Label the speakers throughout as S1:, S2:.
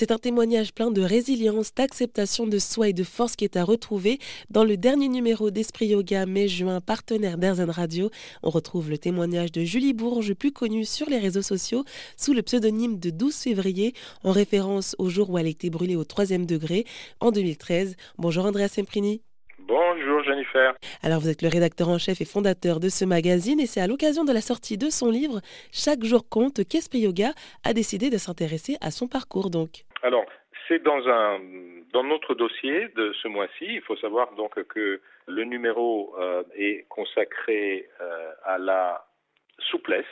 S1: C'est un témoignage plein de résilience, d'acceptation de soi et de force qui est à retrouver dans le dernier numéro d'Esprit Yoga mai-juin, partenaire d'Airzen Radio. On retrouve le témoignage de Julie Bourges, plus connue sur les réseaux sociaux sous le pseudonyme de 12 février, en référence au jour où elle a été brûlée au troisième degré en 2013. Bonjour Andrea Semprini.
S2: Bonjour Jennifer.
S1: Alors vous êtes le rédacteur en chef et fondateur de ce magazine et c'est à l'occasion de la sortie de son livre Chaque jour compte qu'Esprit Yoga a décidé de s'intéresser à son parcours donc.
S2: Alors c'est dans un dans notre dossier de ce mois-ci, il faut savoir donc que le numéro euh, est consacré euh, à la souplesse.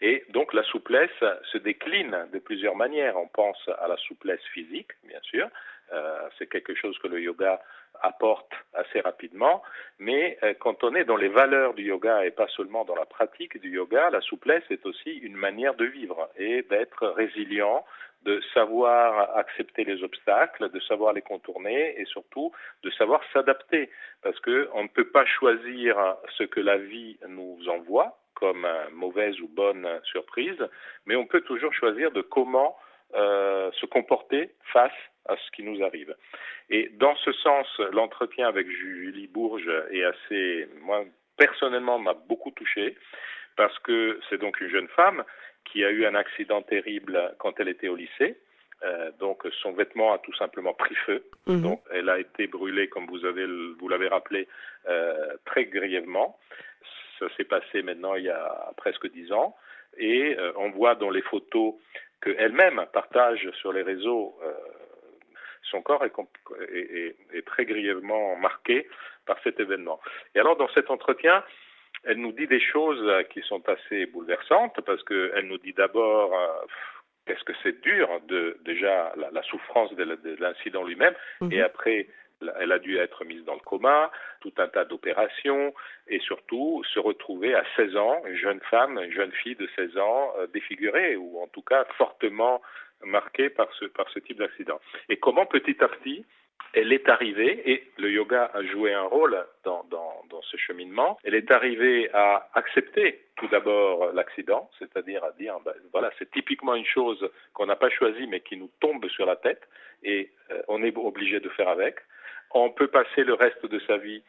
S2: Et donc la souplesse se décline de plusieurs manières. On pense à la souplesse physique, bien sûr, euh, c'est quelque chose que le yoga apporte assez rapidement, mais euh, quand on est dans les valeurs du yoga et pas seulement dans la pratique du yoga, la souplesse est aussi une manière de vivre et d'être résilient, de savoir accepter les obstacles, de savoir les contourner et surtout de savoir s'adapter. Parce qu'on ne peut pas choisir ce que la vie nous envoie comme mauvaise ou bonne surprise, mais on peut toujours choisir de comment euh, se comporter face à ce qui nous arrive. Et dans ce sens, l'entretien avec Julie Bourges est assez, moi personnellement, m'a beaucoup touché parce que c'est donc une jeune femme qui a eu un accident terrible quand elle était au lycée. Euh, donc son vêtement a tout simplement pris feu. Mhm. Donc elle a été brûlée, comme vous avez vous l'avez rappelé, euh, très grièvement. Ça s'est passé maintenant il y a presque dix ans. Et euh, on voit dans les photos qu'elle-même partage sur les réseaux euh, son corps est, très grièvement marqué par cet événement. Et alors, dans cet entretien, elle nous dit des choses qui sont assez bouleversantes parce qu'elle nous dit d'abord euh, qu'est-ce que c'est dur de déjà la, souffrance de l'incident lui-même mhm. et après elle a dû être mise dans le coma, tout un tas d'opérations et surtout se retrouver à 16 ans, une jeune femme, une jeune fille de 16 ans euh, défigurée ou en tout cas fortement marquée par ce, par ce type d'accident. Et comment petit à petit elle est arrivée, et le yoga a joué un rôle dans, ce cheminement, elle est arrivée à accepter tout d'abord l'accident, c'est-à-dire à dire, ben, voilà, c'est typiquement une chose qu'on n'a pas choisie mais qui nous tombe sur la tête, et euh, on est obligé de faire avec. On peut passer le reste de sa vie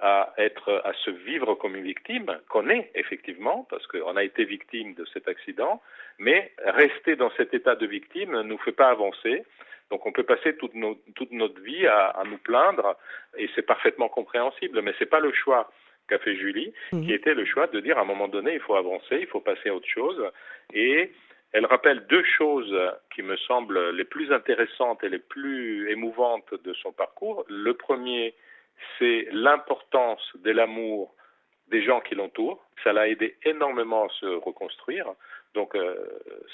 S2: à être, à se vivre comme une victime, qu'on est effectivement, parce qu'on a été victime de cet accident, mais rester dans cet état de victime ne nous fait pas avancer. Donc on peut passer toute, notre vie à, nous plaindre, et c'est parfaitement compréhensible, mais c'est pas le choix qu'a fait Julie, qui mhm. était le choix de dire à un moment donné, il faut avancer, il faut passer à autre chose, et elle rappelle deux choses qui me semblent les plus intéressantes et les plus émouvantes de son parcours. Le premier, c'est l'importance de l'amour des gens qui l'entourent. Ça l'a aidé énormément à se reconstruire. Donc, euh,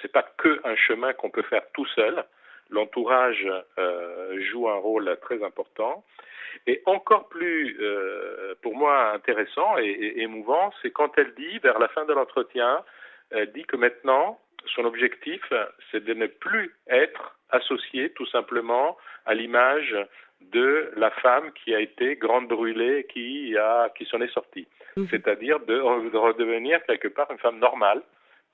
S2: c'est pas que un chemin qu'on peut faire tout seul. L'entourage euh, joue un rôle très important. Et encore plus, euh, pour moi, intéressant et, et émouvant, c'est quand elle dit, vers la fin de l'entretien, elle dit que maintenant, son objectif, c'est de ne plus être associé tout simplement à l'image de la femme qui a été grande brûlée, qui a, qui s'en est sortie. Mhm. C'est-à-dire de, redevenir quelque part une femme normale,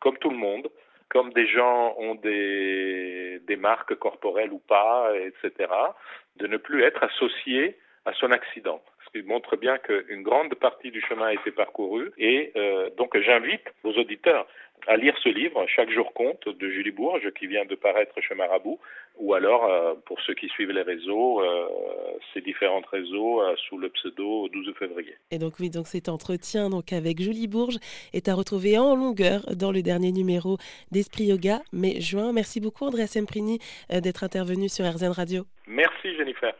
S2: comme tout le monde, comme des gens ont des, des marques corporelles ou pas, etc., de ne plus être associé à son accident. Ce qui montre bien qu'une grande partie du chemin a été parcouru. Et euh, donc j'invite vos auditeurs à lire ce livre, Chaque jour compte, de Julie Bourges, qui vient de paraître chez Marabout, ou alors, euh, pour ceux qui suivent les réseaux, euh, ces différents réseaux sous le pseudo 12 février.
S1: Et donc oui, donc cet entretien donc avec Julie Bourges est à retrouver en longueur dans le dernier numéro d'Esprit Yoga, mai juin. Merci beaucoup Andrea Semprini d'être intervenu sur RZN Radio.
S2: Merci Jennifer.